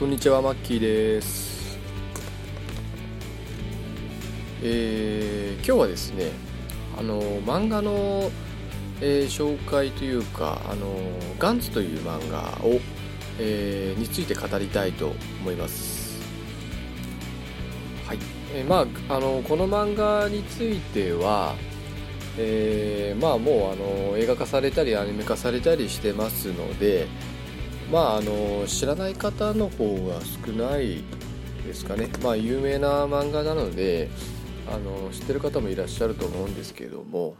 こんにちはマッキーです。えー、今日はですねあの漫画の、えー、紹介というかあのガンツという漫画を、えー、について語りたいと思います。はい、えー、まああのこの漫画についてはえー、まあもうあの映画化されたりアニメ化されたりしてますのでまああの知らない方の方が少ないですかね。まあ有名な漫画なのであの知ってる方もいらっしゃると思うんですけども、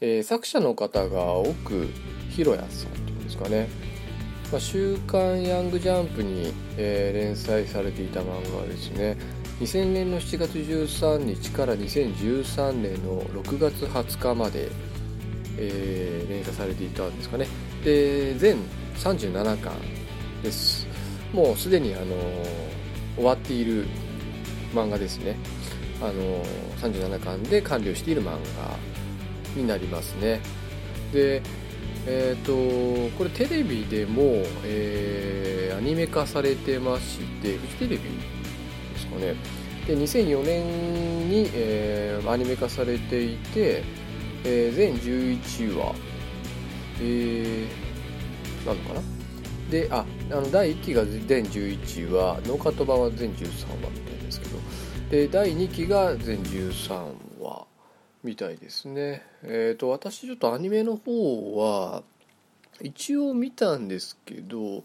えー、作者の方が奥弘也さんというんですかね「まあ、週刊ヤングジャンプに」えー、連載されていた漫画ですね。2000年の7月13日から2013年の6月20日まで、えー、連載されていたんですかね。で全37巻です。もうすでにあの終わっている漫画ですね。あの37巻で完了している漫画になりますね。でえっ、ー、とこれテレビでも、えー、アニメ化されてましてフジテレビですかね。で2004年に、えー、アニメ化されていて、え、全11話えーなのかな？でああの第1期が全11話ノーカット版は全13話みたいですけど。で第2期が全13話みたいですね。えっ、ー、と私ちょっとアニメの方は一応見たんですけど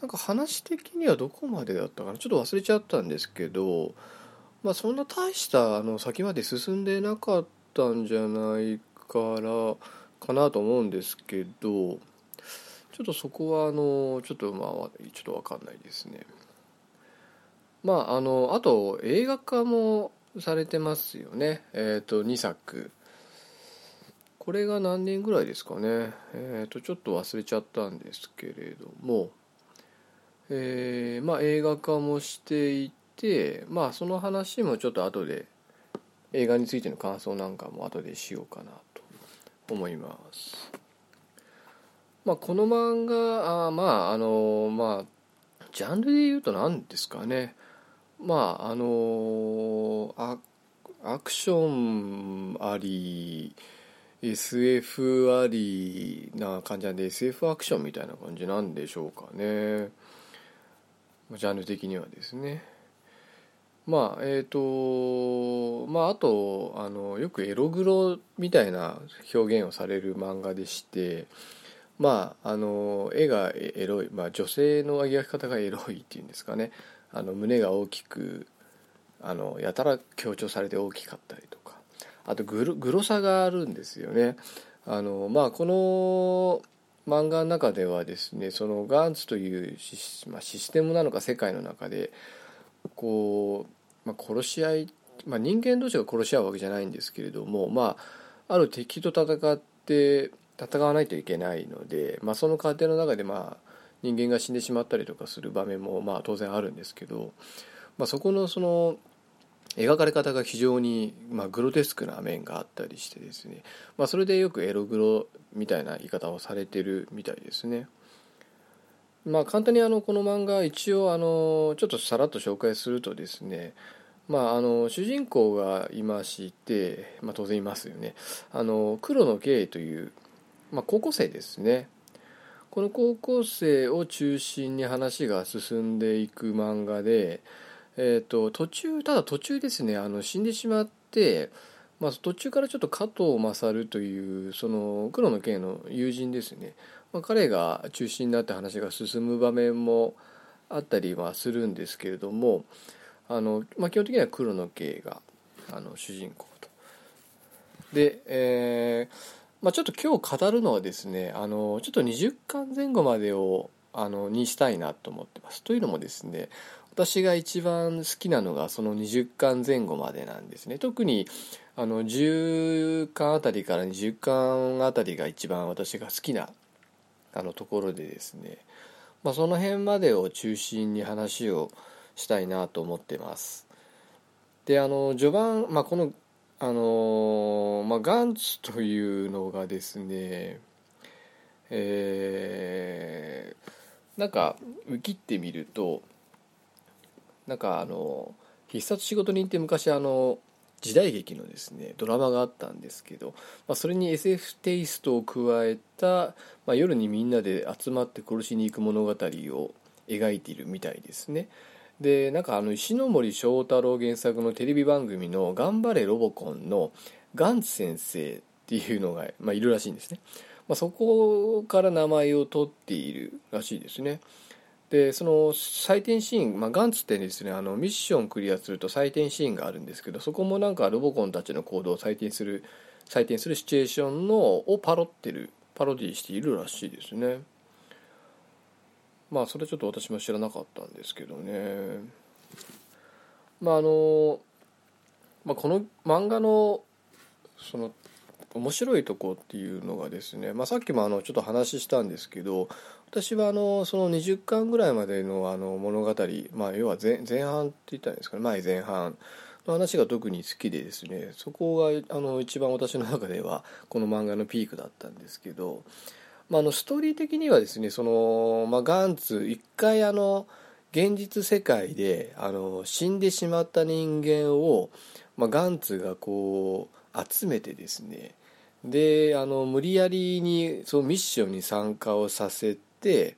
なんか話的にはどこまでだったかな？ちょっと忘れちゃったんですけどまあそんな大したあの先まで進んでなかったんじゃないからかなと思うんですけどちょっとそこはあのちょっとまあちょっと分かんないですね。まああのあと映画化もされてますよね。えっ、ー、と2作。これが何年ぐらいですかね。えっ、ー、とちょっと忘れちゃったんですけれども。えー、まあ映画化もしていてまあその話もちょっと後で映画についての感想なんかも後でしようかなと思います。まあ、この漫画あまああのまあジャンルで言うと何ですかね。まああのアアクションあり SF ありな感じなんで SF アクションみたいな感じなんでしょうかね。ジャンル的にはですね。まあえっ、ー、とまああとあのよくエログロみたいな表現をされる漫画でしてまああの絵がエロい、まあ、女性の描き方がエロいっていうんですかねあの胸が大きくあのやたら強調されて大きかったりとかあとグログロさがあるんですよね。あのまあ、この漫画の中ではですねそのガンツというシ,、まあ、システムなのか世界の中でこう、まあ、殺し合い、まあ、人間同士が殺し合うわけじゃないんですけれども、まあ、ある敵と戦って戦わないといけないので、まあ、その過程の中でまあ人間が死んでしまったりとかする場面もまあ当然あるんですけど、まあ、そこのその描かれ方が非常にまあグロテスクな面があったりしてですね、まあ、それでよくエログロみたいな言い方をされてるみたいですね。まあ、簡単にあのこの漫画一応あのちょっとさらっと紹介するとですねまあ、あの主人公がいまして、まあ、当然いますよねあの黒野圭というまあ、高校生ですね。この高校生を中心に話が進んでいく漫画で、えーと、途中ただ途中ですね。あの死んでしまって、まあ、途中からちょっと加藤勝というその黒の剣の友人ですね、まあ、彼が中心になって話が進む場面もあったりはするんですけれどもあの、まあ、基本的には黒の慶があの主人公と。で、えーまあ、ちょっと今日語るのはですねあのちょっと20巻前後までをあのにしたいなと思ってます。というのもですね私が一番好きなのがその20巻前後までなんですね。特にあの10巻あたりから20巻あたりが一番私が好きなあのところでですね、まあ、その辺までを中心に話をしたいなと思ってます。であの序盤、まあ、このあのまあ、ガンツというのがですねえー、なんか切ってみるとなんかあの必殺仕事人って昔あの時代劇のですねドラマがあったんですけど、まあ、それに SF テイストを加えた、まあ、夜にみんなで集まって殺しに行く物語を描いているみたいですね。でなんかあの石森章太郎原作のテレビ番組の「頑張れロボコン」のガンツ先生っていうのが、まあ、いるらしいんですね、まあ、そこから名前を取っているらしいですね。でその採点シーン、まあ、ガンツってですねあのミッションクリアすると採点シーンがあるんですけどそこもなんかロボコンたちの行動を採点する採点するシチュエーションのをパロってるパロディしているらしいですね。まあそれちょっと私も知らなかったんですけどね。まああの、まあ、この漫画のその面白いとこっていうのがですね、まあ、さっきもあのちょっと話したんですけど私はあのその20巻ぐらいまでのあの物語、まあ、要は前前半って言ったんですかね前前半の話が特に好きでですねそこがあの一番私の中ではこの漫画のピークだったんですけど、まあ、あのストーリー的にはですねその、まあ、ガンツ一回あの現実世界であの死んでしまった人間を、まあ、ガンツがこう集めてですねであの無理やりにそのミッションに参加をさせて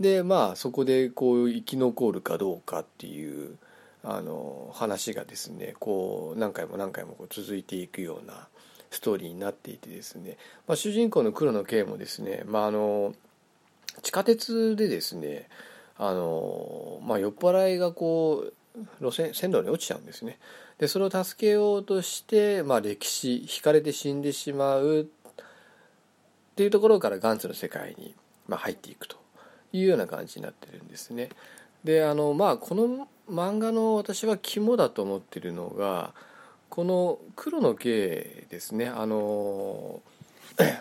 でまあそこでこう生き残るかどうかっていうあの話がですねこう何回も何回もこう続いていくようなストーリーになっていてですね、まあ、主人公の黒野圭もですね、まあ、あの地下鉄でですねあの、まあ、酔っ払いがこう路線線路に落ちちゃうんですねでそれを助けようとして、まあ、歴史引かれて死んでしまうっていうところからガンツの世界にまあ、入っていくというような感じになってるんですね。であのまあこの漫画の私は肝だと思ってるのがこの黒の慶ですねあの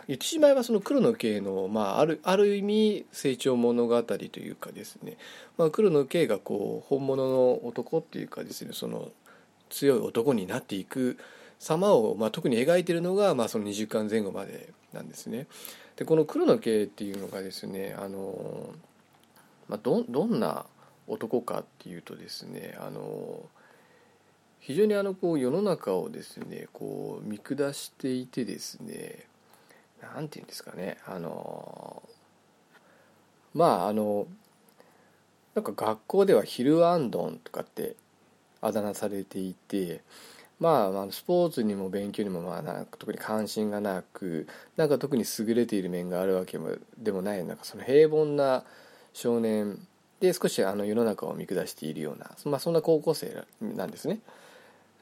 言ってしまえばその黒の慶の、まあ、あるある意味成長物語というかですね、まあ、黒の慶がこう本物の男っていうかですねその強い男になっていく様を、まあ、特に描いてるのが、まあ、その20巻前後までなんですね。でこの黒の系っていうのがですねあの、まあ、どどんな男かっていうとですねあの非常にあのこう世の中をですねこう見下していてですね何て言うんですかねあのまああのなんか学校ではヒルアンドンとかってあだ名されていてまあ、スポーツにも勉強にもまあな特に関心がなくなんか特に優れている面があるわけでもないなんかその平凡な少年で少しあの世の中を見下しているような、まあ、そんな高校生なんですね。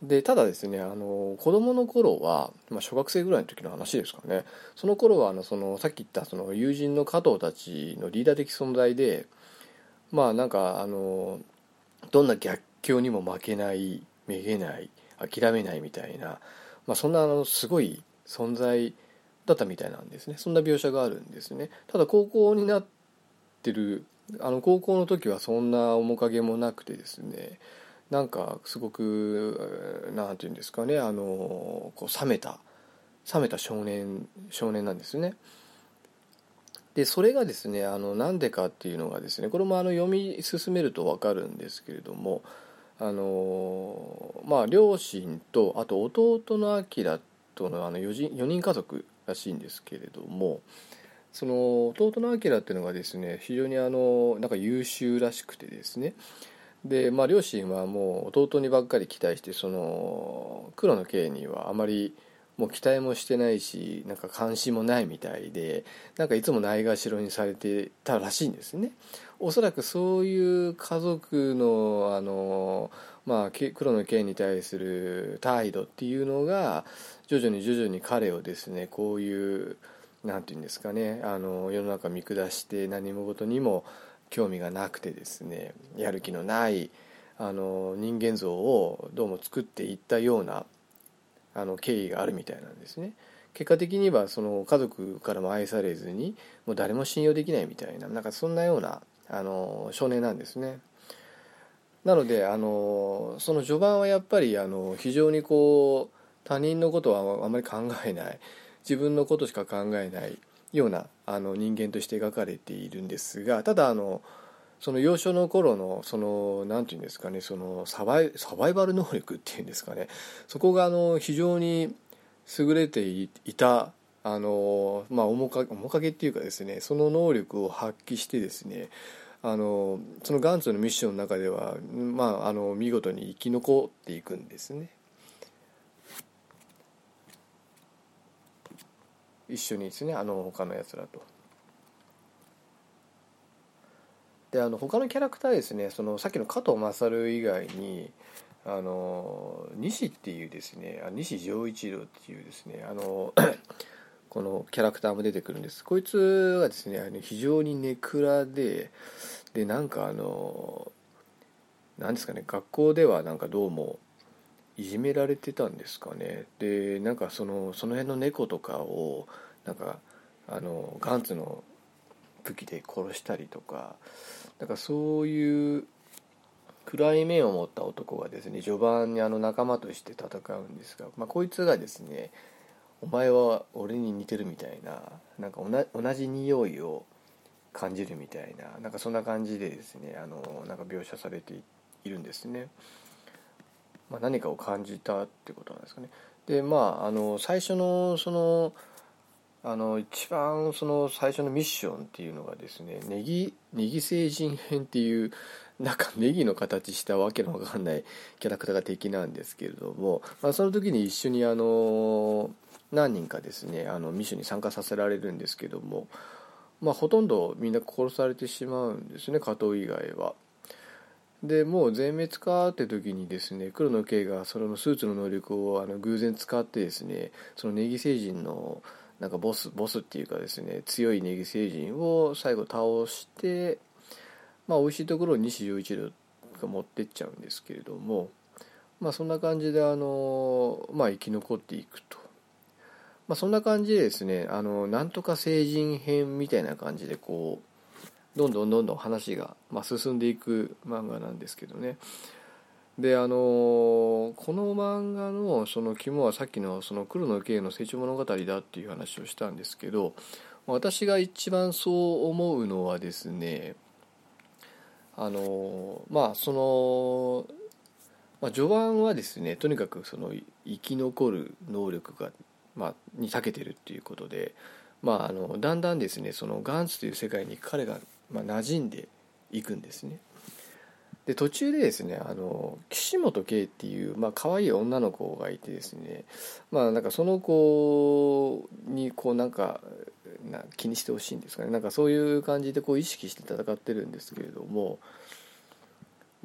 でただですねあの子供の頃は、まあ、小学生ぐらいの時の話ですかね。その頃はあのそのさっき言ったその友人の加藤たちのリーダー的存在でまあなんかあのどんな逆境にも負けないめげない諦めないみたいな、まあ、そんなあのすごい存在だったみたいなんですね。そんな描写があるんですね。ただ高校になってるあの高校の時はそんな面影もなくてですね。なんかすごく何て言うんですかねあのこう冷めた冷めた少年少年なんですね。でそれがですねあのなんでかっていうのがですねこれもあの読み進めると分かるんですけれどもあのまあ両親とあと弟の明とのあの 4, 人4人家族らしいんですけれどもその弟の明っていうのがですね非常にあのなんか優秀らしくてですねで、まあ、両親はもう弟にばっかり期待してその黒の刑にはあまりもう期待もしてないしなんか関心もないみたいでなんかいつもないがしろにされてたらしいんですね。おそらくそういう家族のあの、まあ、黒の剣に対する態度っていうのが徐々に徐々に彼をですねこういう何て言うんですかねあの世の中見下して何も事にも興味がなくてですねやる気のないあの人間像をどうも作っていったようなあの経緯があるみたいなんですね。結果的にはその家族からも愛されずにもう誰も信用できないみたいななんかそんなようなあの少年なんですね。なのであのその序盤はやっぱりあの非常にこう他人のことはあまり考えない自分のことしか考えないようなあの人間として描かれているんですがただあのその幼少の頃のその何て言うんですかねそのサバイサバイバル能力っていうんですかねそこがあの非常に優れていたあのまあ面影面影っていうかですねその能力を発揮してですねあのそのガンツのミッションの中では、まあ、あの見事に生き残っていくんですね。一緒にですねあの他のやつらと。であの他のキャラクターですねそのさっきの加藤勝以外にあの西っていうですね西丈一郎っていうですねあの このキャラクターも出てくるんですこいつはですねあの非常にネクラででなんかあのなんですかね学校ではなんかどうもいじめられてたんですかね。でなんかそのその辺の猫とかをなんかあのガンツの武器で殺したりとかなんかそういう暗い面を持った男がですね序盤にあの仲間として戦うんですが、まあ、こいつがですねお前は俺に似てるみたいななんか同じ匂いを感じるみたいななんかそんな感じでですねあのなんか描写されているんですね、まあ、何かを感じたってことなんですかねでまああの最初のそのあの一番その最初のミッションっていうのがですねネギネギ星人編っていうなんかネギの形したわけのわかんないキャラクターが敵なんですけれども、まあ、その時に一緒にあの何人かですねあのミッションに参加させられるんですけども、まあ、ほとんどみんな殺されてしまうんですね加藤以外は。でもう全滅かって時にですね黒野圭がそのスーツの能力をあの偶然使ってですねそのネギ星人のなんかボスボスっていうかですね強いネギ星人を最後倒してまあ美味しいところを西洋一郎が持ってっちゃうんですけれどもまあそんな感じであのまあ生き残っていくと。まあ、そんな感じでですねあのなんとか成人編みたいな感じでこうどんどんどんどん話が、まあ、進んでいく漫画なんですけどね。であのこの漫画のその肝はさっきのその黒野圭の成長物語だっていう話をしたんですけど私が一番そう思うのはですねあのまあその、まあ、序盤はですねとにかくその生き残る能力がまあ、に長けてるっていうことで、まあ、あのだんだんですねそのガンツという世界に彼が、まあ、馴染んでいくんですね。で途中でですねあの岸本圭っていう、まあ可愛い女の子がいてですねまあなんかその子にこうなんかな気にしてほしいんですかねなんかそういう感じでこう意識して戦ってるんですけれども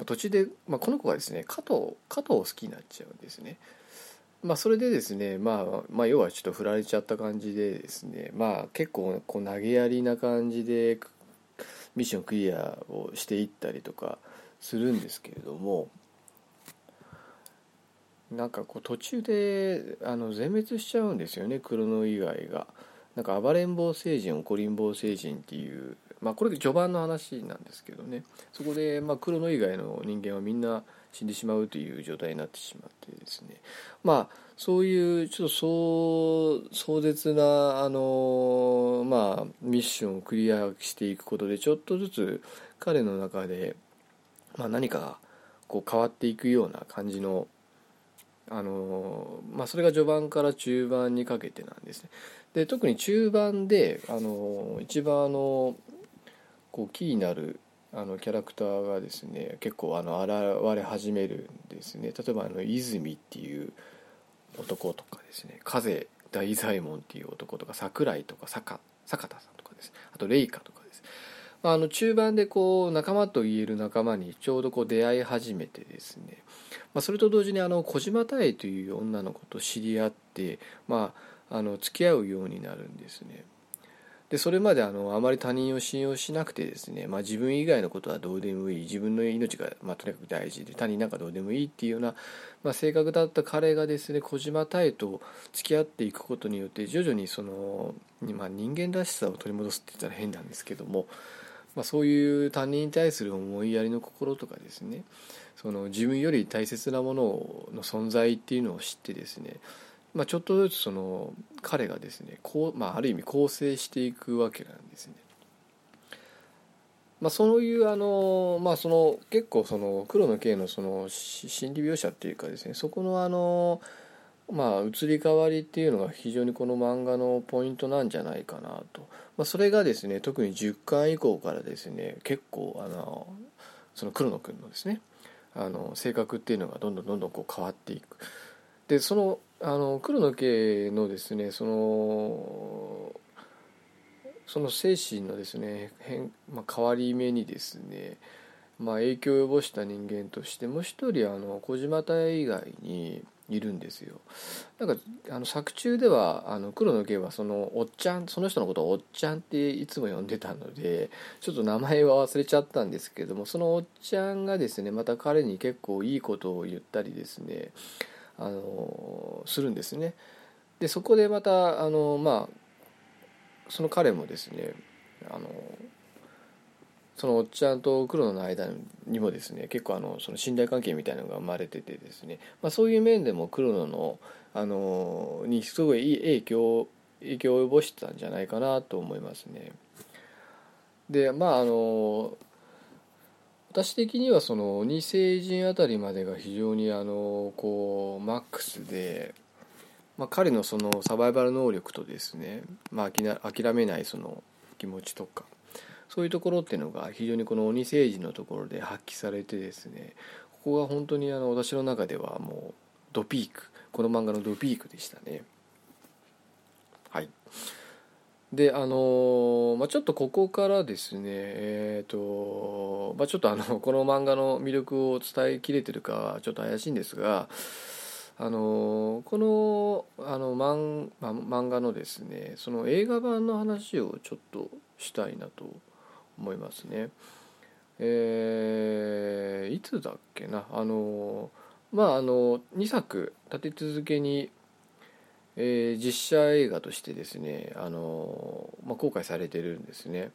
途中で、まあ、この子がですね加藤加藤を好きになっちゃうんですね。まあ、それでですね、まあ、まあ要はちょっと振られちゃった感じでですね、まあ、結構こう投げやりな感じでミッションクリアをしていったりとかするんですけれどもなんかこう途中であの全滅しちゃうんですよねクロノ以外が。なんか暴れん坊星人怒りん坊星人っていうまあこれ序盤の話なんですけどねそこでまあクロノ以外の人間はみんな死んでしまうという状態になってしまってですね。まあそういうちょっと壮壮絶なあのまあミッションをクリアしていくことでちょっとずつ彼の中で、まあ、何かこう変わっていくような感じのあのまあそれが序盤から中盤にかけてなんですね。で特に中盤であの一番あのこうキーになるあのキャラクターがですね結構あの現れ始めるんですね。例えばあの泉っていう男とかですね風大左衛門っていう男とか桜井とか坂坂田さんとかですあとレイカとかです、まあ、あの中盤でこう仲間と言える仲間にちょうどこう出会い始めてですね、まあ、それと同時にあの小島太という女の子と知り合って、まあ、あの付き合うようになるんですね。でそれまであのあまり他人を信用しなくてですね、まあ、自分以外のことはどうでもいい。自分の命が、まあ、とにかく大事で他人なんかどうでもいいっていうような、まあ、性格だった彼がですね小島太と付き合っていくことによって徐々にその、まあ、人間らしさを取り戻すって言ったら変なんですけども、まあ、そういう他人に対する思いやりの心とかですねその自分より大切なものの存在っていうのを知ってですねまあ、ちょっとずつその彼がですねこう、まあ、ある意味構成していくわけなんですね。まあ、そういうあの、まあ、その結構その黒の系のその心理描写っていうかですねそこのあのまあ移り変わりっていうのが非常にこの漫画のポイントなんじゃないかなと、まあ、それがですね特に10巻以降からですね結構あのその黒野君のですねあの性格っていうのがどんどんどんどんこう変わっていくでそのあの黒野家のですねそのその精神のですね変、まあ、変わり目にですね、まあ、影響を及ぼした人間としてもう一人あの小島太以外にいるんですよ。なんかあの作中ではあの黒の家はそのおっちゃんその人のことをおっちゃんっていつも呼んでたのでちょっと名前は忘れちゃったんですけどもそのおっちゃんがですねまた彼に結構いいことを言ったりですねあのするんですねでそこでまたあのまあその彼もですねあのそのおっちゃんと黒の間にもですね結構あのその信頼関係みたいなのが生まれててですね、まあ、そういう面でも黒野のあのにすごいいい影響影響を及ぼしてたんじゃないかなと思いますね。でまああの私的にはその鬼星人あたりまでが非常にあのこうマックスでまあ、彼のそのサバイバル能力とですね、まあ、諦めないその気持ちとかそういうところっていうのが非常にこの鬼政治のところで発揮されてですねここが本当にあの私の中ではもうドピークこの漫画のドピークでしたね。はい。であのまあ、ちょっとここからですねえっ、ー、と、まあ、ちょっとあの この漫画の魅力を伝えきれてるかはちょっと怪しいんですがあのこのあの漫漫画のですねその映画版の話をちょっとしたいなと思いますね。えー、いつだっけなあのまああの2作立て続けに、えー、実写映画としてですねあの、まあ、公開されてるんですね。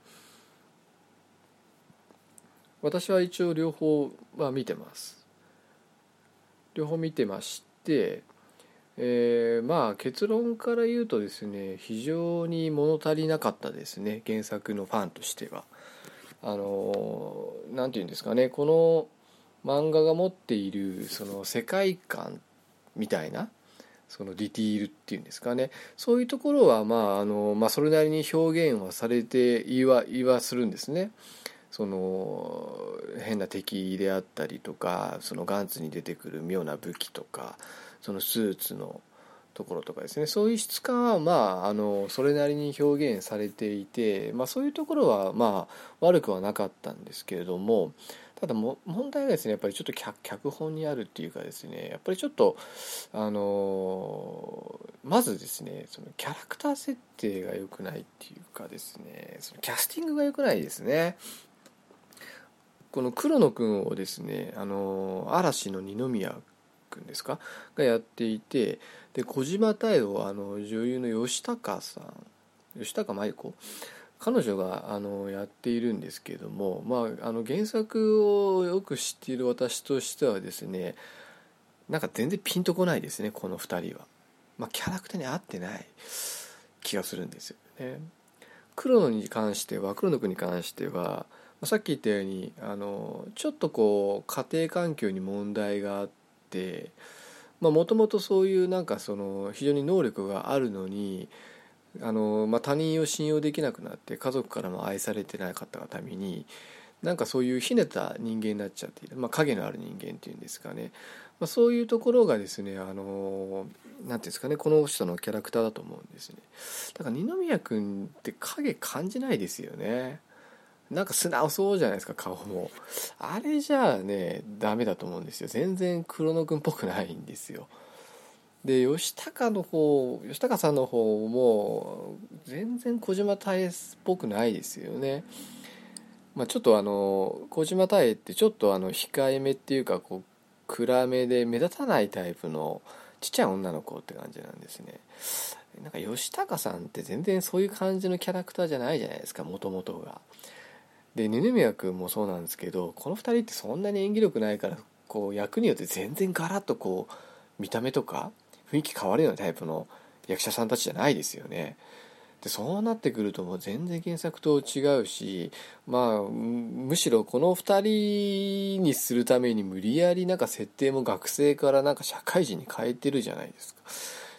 私は一応両方は見てます。両方見てまして、えー、まあ結論から言うとですね非常に物足りなかったですね原作のファンとしては。あの何て言うんですかねこの漫画が持っているその世界観みたいなそのディティールっていうんですかねそういうところはまああの、まあ、それなりに表現はされていは言いはするんですね。その変な敵であったりとかそのガンツに出てくる妙な武器とかそのスーツのところとかですねそういう質感はまああのそれなりに表現されていて、まあ、そういうところはまあ悪くはなかったんですけれどもただ問題はですねやっぱりちょっと脚本にあるっていうかですねやっぱりちょっとあのまずですねそのキャラクター設定が良くないっていうかですねそのキャスティングが良くないですね。この黒野君をですねあの嵐の二宮君ですか？がやっていてで小島太をあの女優の吉高さん吉高舞子彼女があのやっているんですけれども、まあ、あの原作をよく知っている私としてはですねなんか全然ピンとこないですねこの2人は、まあ、キャラクターに合ってない気がするんですよね。黒野に関しては黒野君に関してはさっき言ったようにあのちょっとこう家庭環境に問題があってもともとそういうなんかその非常に能力があるのにあの、まあ、他人を信用できなくなって家族からも愛されてなかったがためになんかそういうひねた人間になっちゃっている、まあ、影のある人間っていうんですかね、まあ、そういうところがですねあのなんていうんですかねこの人のキャラクターだと思うんですね。だから二宮君って影感じないですよね。なんか素直そうじゃないですか顔も。あれじゃあねダメだと思うんですよ。全然黒野くんっぽくないんですよ。で吉高の方吉高さんの方も全然小島太江っぽくないですよね。まあちょっとあの小島太江ってちょっとあの控えめっていうかこう暗めで目立たないタイプのちっちゃい女の子って感じなんですね。なんか吉高さんって全然そういう感じのキャラクターじゃないじゃないですかもともとが。で二宮君もそうなんですけどこの2人ってそんなに演技力ないからこう役によって全然ガラッとこう見た目とか雰囲気変わるようなタイプの役者さんたちじゃないですよね。でそうなってくるともう全然原作と違うしまあむしろこの2人にするために無理やりなんか設定も学生からなんか社会人に変えてるじゃないですか。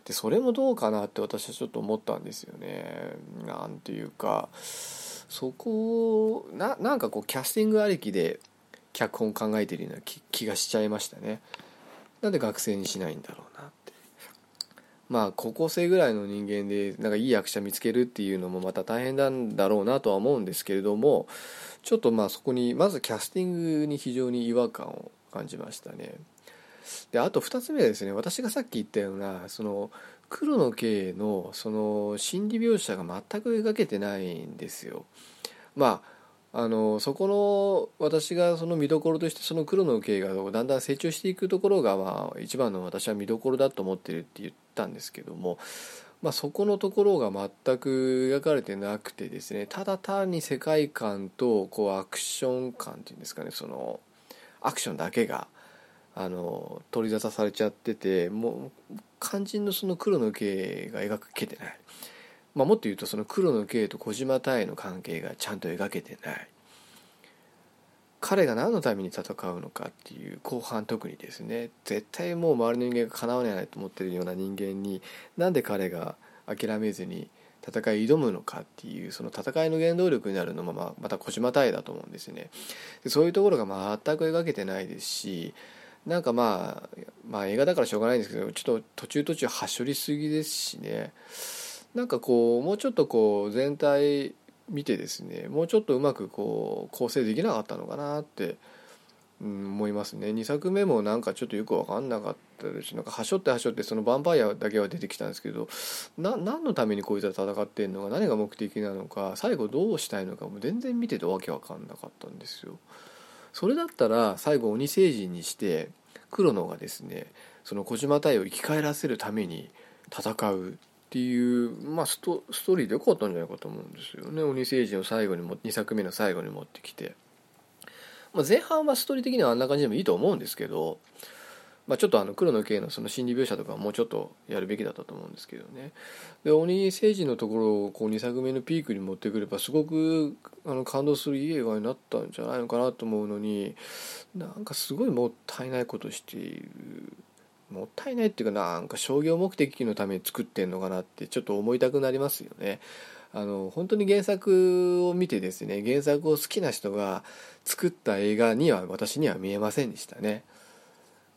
でそれもどうかなって私はちょっと思ったんですよね。なんていうかそこをななんかこうキャスティングありきで脚本考えてるような気がしちゃいましたね。なんで学生にしないんだろう。まあ高校生ぐらいの人間でなんかいい役者見つけるっていうのもまた大変なんだろうなとは思うんですけれどもちょっとまあそこにまずキャスティングに非常に違和感を感じましたね。であと2つ目はですね私がさっき言ったようなその黒の系のその心理描写が全く描けてないんですよ。まああのそこの私がその見どころとしてその黒の系がだんだん成長していくところがまあ一番の私は見どころだと思ってるって言ったんですけども、まあ、そこのところが全く描かれてなくてですねただ単に世界観とこうアクション感っていうんですかねそのアクションだけがあの取り沙汰されちゃっててもう肝心のその黒の系が描けてない。まあ、もっと言うとその黒の圭と小島太の関係がちゃんと描けてない。彼が何のために戦うのかっていう後半特にですね絶対もう周りの人間がかなわないと思ってるような人間になんで彼が諦めずに戦い挑むのかっていうその戦いの原動力になるのもままた小島太だと思うんですね。でそういうところが全く描けてないですしなんかまあまあ映画だからしょうがないんですけどちょっと途中途中はしょりすぎですしね。なんかこうもうちょっとこう全体見てですねもうちょっとうまくこう構成できなかったのかなって、うん、思いますね2作目もなんかちょっとよく分かんなかったですしなんかはしょってはしょってそのヴァンパイアだけは出てきたんですけどな何のためにこいつは戦ってんのか何が目的なのか最後どうしたいのかも全然見ててわけわかんなかったんですよ。それだったら最後鬼星人にして黒野がですねその小島太を生き返らせるために戦うっていう、まあ、ストストーリーでよかったんじゃないかと思うんですよね。鬼星人を最後にも2作目の最後に持ってきて、まあ、前半はストーリー的にはあんな感じでもいいと思うんですけど、まあ、ちょっとあの黒の系のその心理描写とかもうちょっとやるべきだったと思うんですけどね。で鬼星人のところをこう2作目のピークに持ってくればすごくあの感動するいい映画になったんじゃないのかなと思うのになんかすごいもったいないことしている。もったいないっていうかなんか商業目的のために作ってんのかなってちょっと思いたくなりますよね。あの本当に原作を見てですね原作を好きな人が作った映画には私には見えませんでしたね。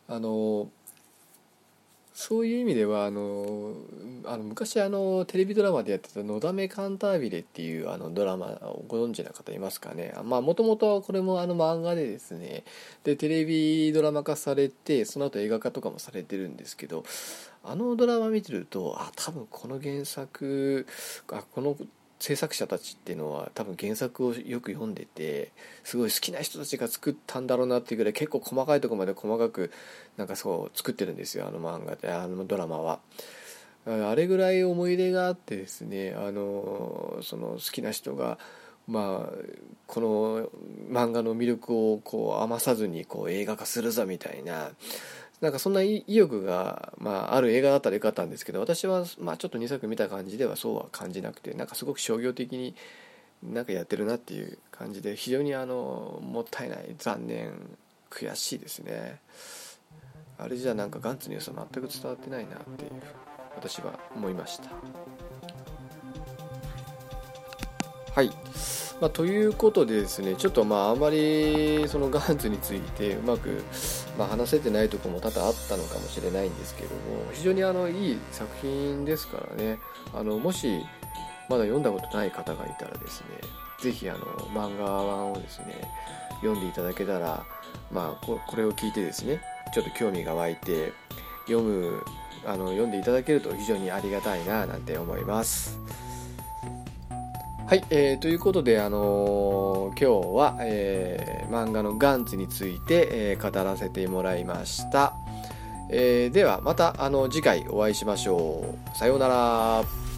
あのそういう意味ではあのあの昔あのテレビドラマでやってた「のだめカンタービレ」っていうあのドラマをご存知の方いますかね。まあもともとこれもあの漫画でですね。でテレビドラマ化されてその後映画化とかもされてるんですけどあのドラマ見てるとあ多分この原作あこの制作者たちっていうのは多分原作をよく読んでてすごい好きな人たちが作ったんだろうなっていうぐらい結構細かいとこまで細かくなんかそう作ってるんですよあの漫画であのドラマは。あれぐらい思い入れがあってですねあのその好きな人がまあこの漫画の魅力をこう余さずにこう映画化するぞみたいななんかそんな意欲が、まあ、ある映画だったらよかったんですけど私は、まあ、ちょっと2作見た感じではそうは感じなくてなんかすごく商業的になんかやってるなっていう感じで非常にあのもったいない残念悔しいですね。あれじゃなんかガンツの良さ全く伝わってないなっていう私は思いました。はい。まあ、ということでですねちょっとまああまりそのガンツについてうまく、まあ、話せてないとこも多々あったのかもしれないんですけども非常にあのいい作品ですからねあのもしまだ読んだことない方がいたらですね是非漫画版をですね読んでいただけたらまあこれを聞いてですねちょっと興味が湧いて読むあの読んでいただけると非常にありがたいななんて思います。はい、えー、ということで、あのー、今日は、えー、漫画のガンツについて、えー、語らせてもらいました。えー、ではまたあの次回お会いしましょう。さようなら。